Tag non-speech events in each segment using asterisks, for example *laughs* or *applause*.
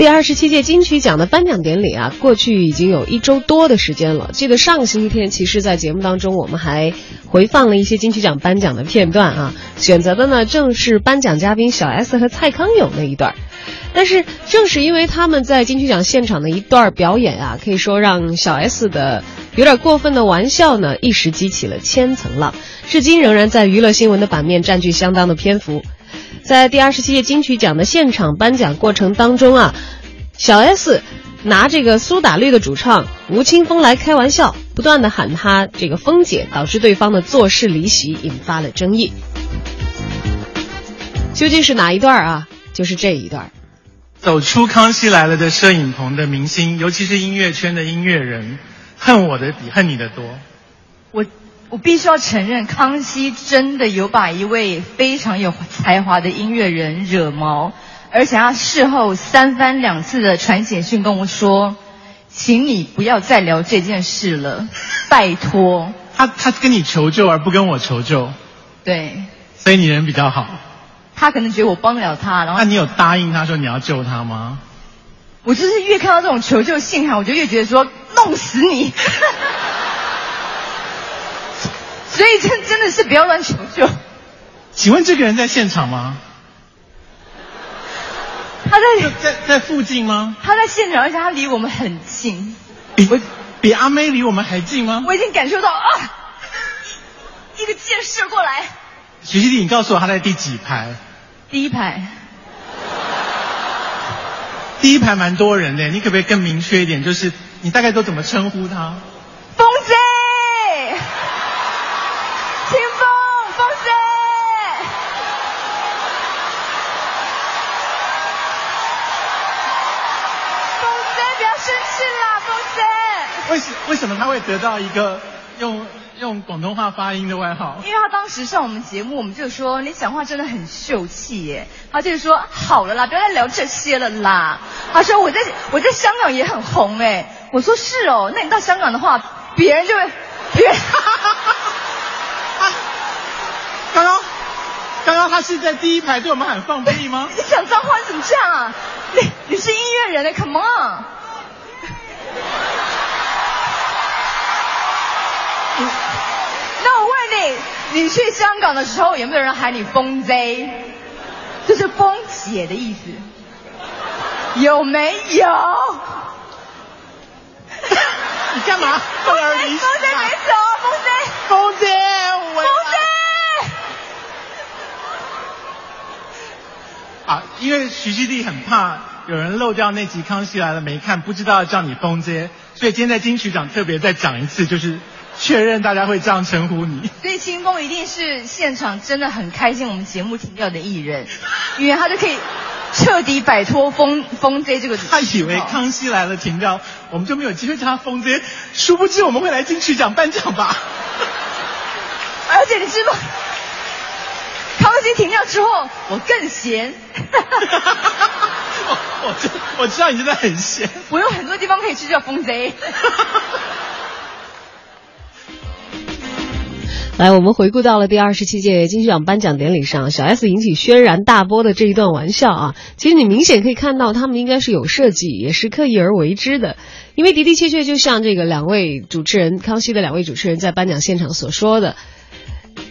第二十七届金曲奖的颁奖典礼啊，过去已经有一周多的时间了。记得上个星期天，其实，在节目当中，我们还回放了一些金曲奖颁奖的片段啊，选择的呢正是颁奖嘉宾小 S 和蔡康永那一段。但是，正是因为他们在金曲奖现场的一段表演啊，可以说让小 S 的有点过分的玩笑呢，一时激起了千层浪，至今仍然在娱乐新闻的版面占据相当的篇幅。在第二十七届金曲奖的现场颁奖过程当中啊，小 S 拿这个苏打绿的主唱吴青峰来开玩笑，不断的喊他这个峰姐，导致对方的坐视离席，引发了争议。究竟是哪一段啊？就是这一段。走出康熙来了的摄影棚的明星，尤其是音乐圈的音乐人，恨我的比恨你的多。我。必须要承认，康熙真的有把一位非常有才华的音乐人惹毛，而且他事后三番两次的传简讯跟我说：“请你不要再聊这件事了，*laughs* 拜托。”他他跟你求救而不跟我求救，对，所以你人比较好。他可能觉得我帮不了他，然后那你有答应他说你要救他吗？我就是越看到这种求救信函，我就越觉得说弄死你。所以真真的是不要乱求救。请问这个人在现场吗？他在在在附近吗？他在现场，而且他离我们很近。比比阿妹离我们还近吗？我已经感受到啊，一个箭射过来。徐熙娣，你告诉我他在第几排？第一排。第一排蛮多人的，你可不可以更明确一点？就是你大概都怎么称呼他？风姐。为什为什么他会得到一个用用广东话发音的外号？因为他当时上我们节目，我们就说你讲话真的很秀气耶。他就是说好了啦，不要再聊这些了啦。他说我在我在香港也很红哎。我说是哦，那你到香港的话，别人就会别。*laughs* 刚刚刚刚他是在第一排对我们喊放屁吗？*laughs* 你讲脏话你怎么这样啊？你你是音乐人呢，Come on。那我问你，你去香港的时候有没有人喊你风 Z？就是风姐的意思，有没有？你 *laughs* 干嘛？风 Z，风 Z 没走，风 Z，风 Z，风 Z。啊，因为徐熙娣很怕有人漏掉那集《康熙来了》没看，不知道叫你风 Z，所以今天在金曲奖特别再讲一次，就是。确认大家会这样称呼你，所以清风一定是现场真的很开心我们节目停掉的艺人，因为他就可以彻底摆脱风风 J 这个。他以为康熙来了停掉，我们就没有机会叫他风 J，殊不知我们会来金曲奖颁奖吧。而且你知道，康熙停掉之后，我更闲。*laughs* 我我知我知道你真的很闲，我有很多地方可以去叫风 J。来，我们回顾到了第二十七届金曲奖颁奖典礼上，小 S 引起轩然大波的这一段玩笑啊，其实你明显可以看到，他们应该是有设计，也是刻意而为之的，因为的的确确就像这个两位主持人，康熙的两位主持人在颁奖现场所说的，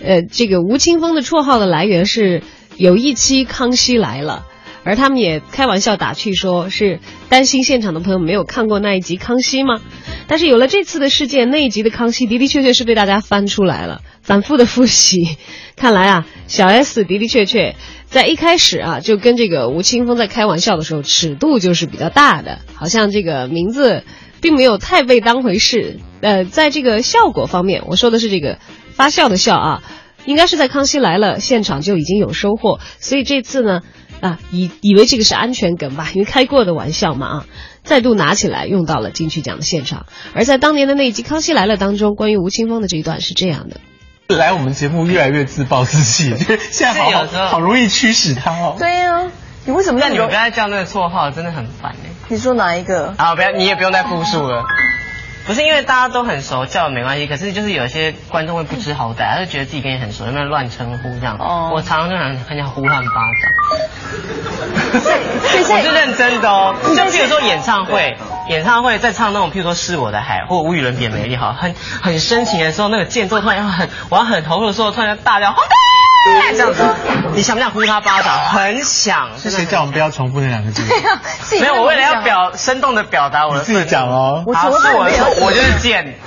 呃，这个吴青峰的绰号的来源是有一期《康熙来了》。而他们也开玩笑打趣，说是担心现场的朋友没有看过那一集《康熙》吗？但是有了这次的事件，那一集的《康熙》的的确确是被大家翻出来了，反复的复习。看来啊，小 S 的的确确在一开始啊，就跟这个吴青峰在开玩笑的时候，尺度就是比较大的，好像这个名字并没有太被当回事。呃，在这个效果方面，我说的是这个发笑的笑啊，应该是在《康熙来了》现场就已经有收获，所以这次呢。啊，以以为这个是安全梗吧，因为开过的玩笑嘛啊，再度拿起来用到了金曲奖的现场。而在当年的那一集《康熙来了》当中，关于吴青峰的这一段是这样的：来我们节目越来越自暴自弃，*laughs* 现在好好容易驱使他哦。对啊，你为什么？那你刚才叫那个绰号真的很烦哎。你说哪一个？啊，不要，你也不用再复述了。*laughs* 不是因为大家都很熟，叫没关系。可是就是有一些观众会不知好歹，他就觉得自己跟你很熟，有没有乱称呼这样？哦我常常就想很想呼他们巴掌。我是认真的哦，就比如说演唱会，演唱会在唱那种譬如说《是我的海》或无与伦比的美丽好，很很深情的时候，那个间奏突然要很我要很投入的时候，突然大叫红灯这样子，你想不想呼他巴掌？很想。是谁叫我们不要重复那两个字？*laughs* 没有，我为了要表生动的表达我的你自己讲哦。我好，是我的错，我就是贱。*laughs*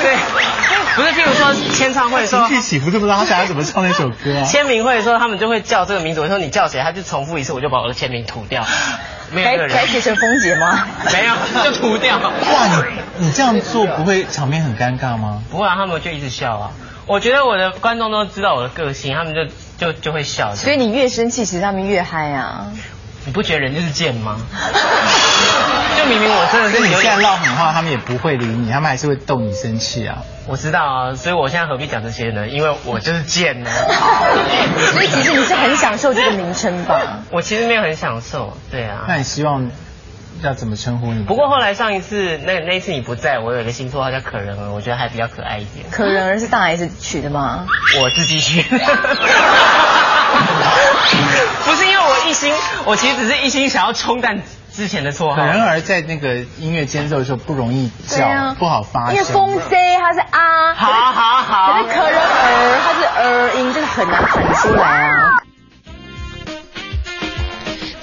对，不是，譬如说签唱会的时候情，绪起伏这么大，他想要怎么唱那首歌啊？*laughs* 签名会的时候，他们就会叫这个名字。我说你叫谁，他就重复一次，我就把我的签名涂掉。没有该这个人该，写成风姐吗？没有就涂掉。哇，你你这样做不会场面很尴尬吗？不会啊，他们就一直笑啊。我觉得我的观众都知道我的个性，他们就就就会笑。所以你越生气，其实他们越嗨啊。你不觉得人就是贱吗？*laughs* 就明明我真的跟你现在唠狠话，他们也不会理你，他们还是会逗你生气啊。我知道啊，所以我现在何必讲这些呢？因为我就是贱呢。所以其实你是很享受这个名称吧？*laughs* 我其实没有很享受，对啊。那你希望要怎么称呼你？不过后来上一次那那一次你不在，我有一个新绰号叫可人儿，我觉得还比较可爱一点。可人儿是大 S 取的吗？我自己取的。*laughs* 不是因为我一心，我其实只是一心想要冲淡之前的绰号。可人儿在那个音乐间奏的时候不容易叫，不好发声。因为风 C 它是啊，好好好可是可人儿它是儿音，就是很难喊出来啊。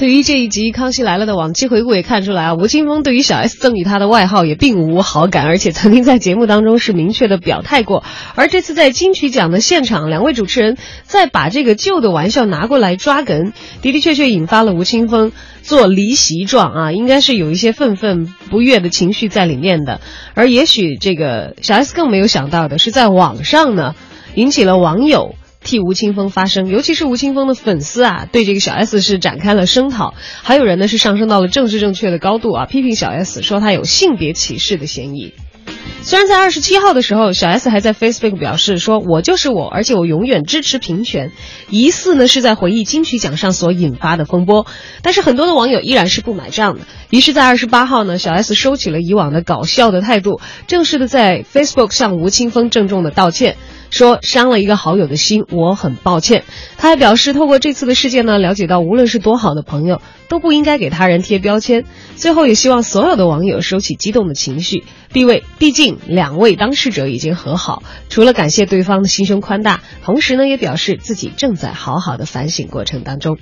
对于这一集《康熙来了》的往期回顾也看出来啊，吴青峰对于小 S 赠予他的外号也并无好感，而且曾经在节目当中是明确的表态过。而这次在金曲奖的现场，两位主持人再把这个旧的玩笑拿过来抓梗，的的确确引发了吴青峰做离席状啊，应该是有一些愤愤不悦的情绪在里面的。而也许这个小 S 更没有想到的是，在网上呢，引起了网友。替吴青峰发声，尤其是吴青峰的粉丝啊，对这个小 S 是展开了声讨，还有人呢是上升到了政治正确的高度啊，批评小 S 说他有性别歧视的嫌疑。虽然在二十七号的时候，小 S 还在 Facebook 表示说：“我就是我，而且我永远支持平权。”疑似呢是在回忆金曲奖上所引发的风波，但是很多的网友依然是不买账的。于是，在二十八号呢，小 S 收起了以往的搞笑的态度，正式的在 Facebook 向吴青峰郑重的道歉。说伤了一个好友的心，我很抱歉。他还表示，透过这次的事件呢，了解到无论是多好的朋友，都不应该给他人贴标签。最后也希望所有的网友收起激动的情绪，毕为毕竟两位当事者已经和好。除了感谢对方的心胸宽大，同时呢，也表示自己正在好好的反省过程当中。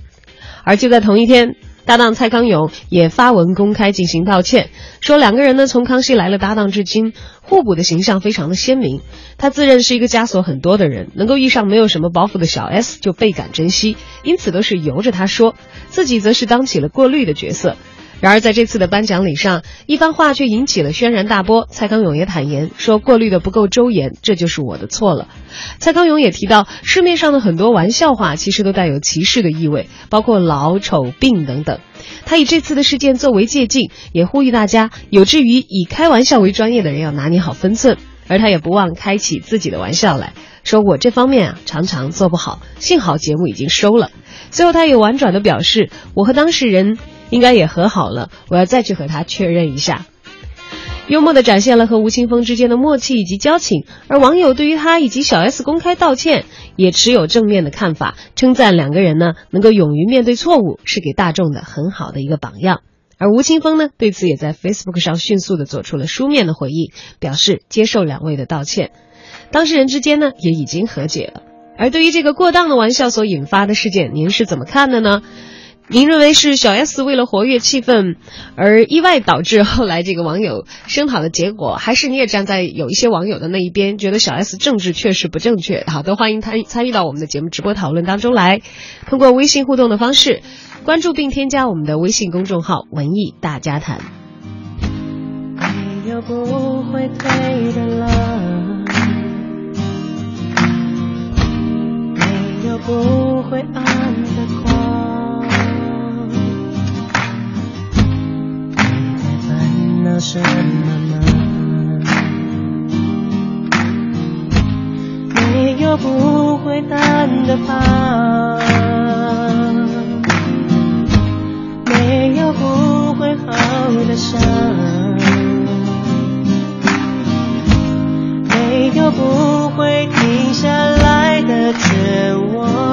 而就在同一天。搭档蔡康永也发文公开进行道歉，说两个人呢从康熙来了搭档至今，互补的形象非常的鲜明。他自认是一个枷锁很多的人，能够遇上没有什么包袱的小 S 就倍感珍惜，因此都是由着他说，自己则是当起了过滤的角色。然而在这次的颁奖礼上，一番话却引起了轩然大波。蔡康永也坦言说，过滤的不够周延，这就是我的错了。蔡康永也提到，市面上的很多玩笑话其实都带有歧视的意味，包括老、丑、病等等。他以这次的事件作为借鉴，也呼吁大家，有志于以开玩笑为专业的人要拿捏好分寸。而他也不忘开起自己的玩笑来说：“我这方面啊常常做不好，幸好节目已经收了。”最后他也婉转的表示：“我和当事人。”应该也和好了，我要再去和他确认一下。幽默的展现了和吴青峰之间的默契以及交情，而网友对于他以及小 S 公开道歉也持有正面的看法，称赞两个人呢能够勇于面对错误，是给大众的很好的一个榜样。而吴青峰呢对此也在 Facebook 上迅速的做出了书面的回应，表示接受两位的道歉，当事人之间呢也已经和解了。而对于这个过当的玩笑所引发的事件，您是怎么看的呢？您认为是小 S 为了活跃气氛而意外导致后来这个网友声讨的结果，还是你也站在有一些网友的那一边，觉得小 S 政治确实不正确？好，都欢迎参参与到我们的节目直播讨论当中来，通过微信互动的方式关注并添加我们的微信公众号“文艺大家谈”。没有不会退的了，没有不会暗的什么呢没有不会淡的疤没有不会好的伤没有不会停下来的绝望。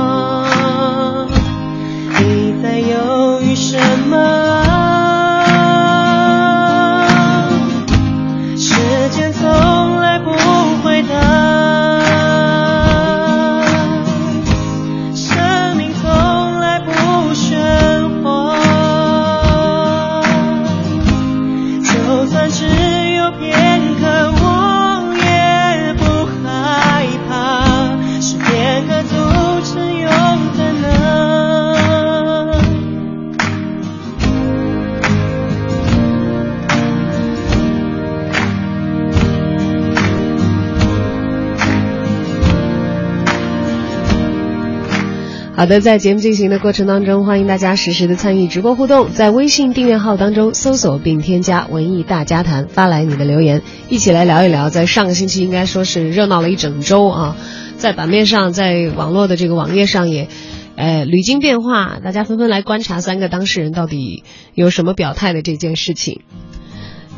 好的，在节目进行的过程当中，欢迎大家实时的参与直播互动，在微信订阅号当中搜索并添加“文艺大家谈”，发来你的留言，一起来聊一聊。在上个星期应该说是热闹了一整周啊，在版面上，在网络的这个网页上也，呃，屡经变化，大家纷纷来观察三个当事人到底有什么表态的这件事情。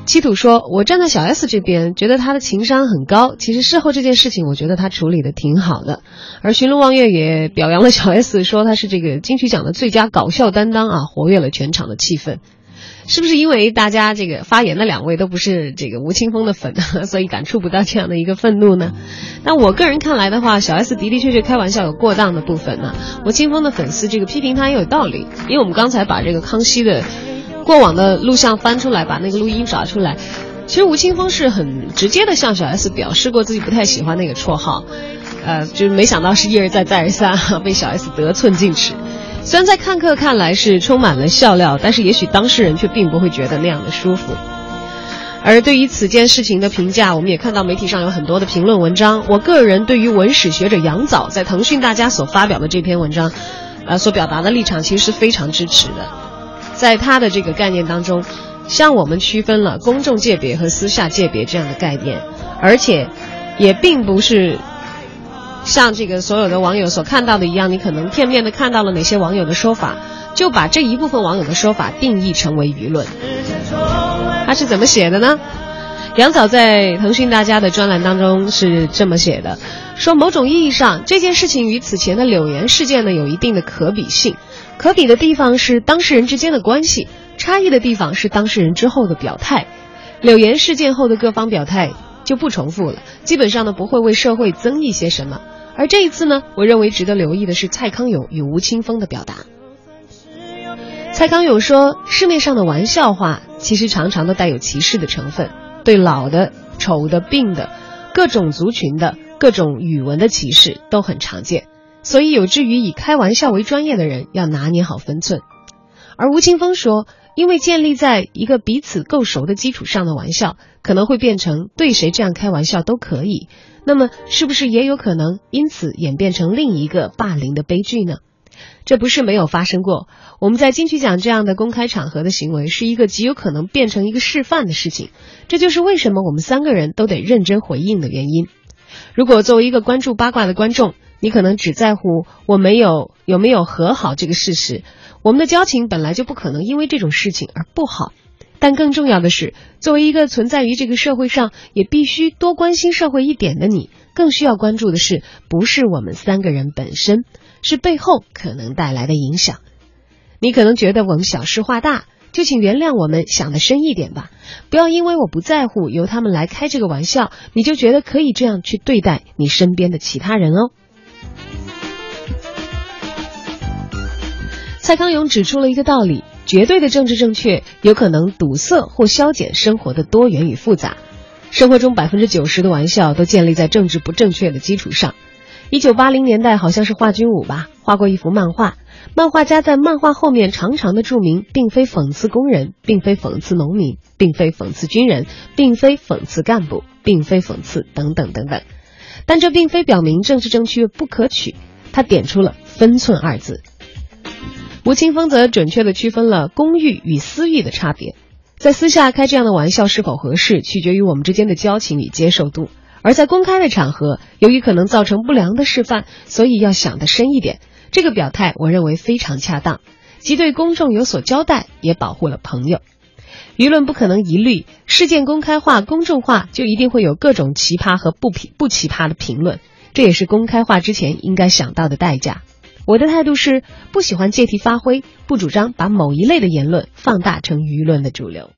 七土说：“我站在小 S 这边，觉得他的情商很高。其实事后这件事情，我觉得他处理的挺好的。而寻龙望月也表扬了 *laughs* 小 S，说他是这个金曲奖的最佳搞笑担当啊，活跃了全场的气氛。是不是因为大家这个发言的两位都不是这个吴青峰的粉，*laughs* 所以感触不到这样的一个愤怒呢？那我个人看来的话，小 S 的的确确开玩笑有过当的部分呢。吴青峰的粉丝这个批评他也有道理，因为我们刚才把这个康熙的。”过往的录像翻出来，把那个录音找出来。其实吴青峰是很直接的向小 S 表示过自己不太喜欢那个绰号，呃，就是没想到是一而再再而三 *laughs* 被小 S 得寸进尺。虽然在看客看来是充满了笑料，但是也许当事人却并不会觉得那样的舒服。而对于此件事情的评价，我们也看到媒体上有很多的评论文章。我个人对于文史学者杨早在腾讯大家所发表的这篇文章，呃，所表达的立场其实是非常支持的。在他的这个概念当中，向我们区分了公众界别和私下界别这样的概念，而且，也并不是像这个所有的网友所看到的一样，你可能片面的看到了哪些网友的说法，就把这一部分网友的说法定义成为舆论。他是怎么写的呢？杨早在腾讯大家的专栏当中是这么写的，说某种意义上这件事情与此前的柳岩事件呢有一定的可比性。可比的地方是当事人之间的关系，差异的地方是当事人之后的表态。柳岩事件后的各方表态就不重复了，基本上呢不会为社会增益些什么。而这一次呢，我认为值得留意的是蔡康永与吴青峰的表达。蔡康永说：“市面上的玩笑话其实常常都带有歧视的成分，对老的、丑的、病的、各种族群的各种语文的歧视都很常见。”所以，有志于以开玩笑为专业的人要拿捏好分寸。而吴青峰说，因为建立在一个彼此够熟的基础上的玩笑，可能会变成对谁这样开玩笑都可以。那么，是不是也有可能因此演变成另一个霸凌的悲剧呢？这不是没有发生过。我们在金曲奖这样的公开场合的行为，是一个极有可能变成一个示范的事情。这就是为什么我们三个人都得认真回应的原因。如果作为一个关注八卦的观众，你可能只在乎我没有有没有和好这个事实，我们的交情本来就不可能因为这种事情而不好。但更重要的是，作为一个存在于这个社会上，也必须多关心社会一点的你，更需要关注的是，不是我们三个人本身，是背后可能带来的影响。你可能觉得我们小事化大，就请原谅我们想的深一点吧。不要因为我不在乎，由他们来开这个玩笑，你就觉得可以这样去对待你身边的其他人哦。蔡康永指出了一个道理：绝对的政治正确有可能堵塞或消减生活的多元与复杂。生活中百分之九十的玩笑都建立在政治不正确的基础上。一九八零年代好像是华君武吧，画过一幅漫画，漫画家在漫画后面长长的注明，并非讽刺工人，并非讽刺农民，并非讽刺军人，并非讽刺干部，并非讽刺等等等等。但这并非表明政治正确不可取，他点出了分寸二字。吴青峰则准确地区分了公寓与私域的差别，在私下开这样的玩笑是否合适，取决于我们之间的交情与接受度；而在公开的场合，由于可能造成不良的示范，所以要想得深一点。这个表态，我认为非常恰当，既对公众有所交代，也保护了朋友。舆论不可能一律事件公开化、公众化，就一定会有各种奇葩和不平不奇葩的评论，这也是公开化之前应该想到的代价。我的态度是不喜欢借题发挥，不主张把某一类的言论放大成舆论的主流。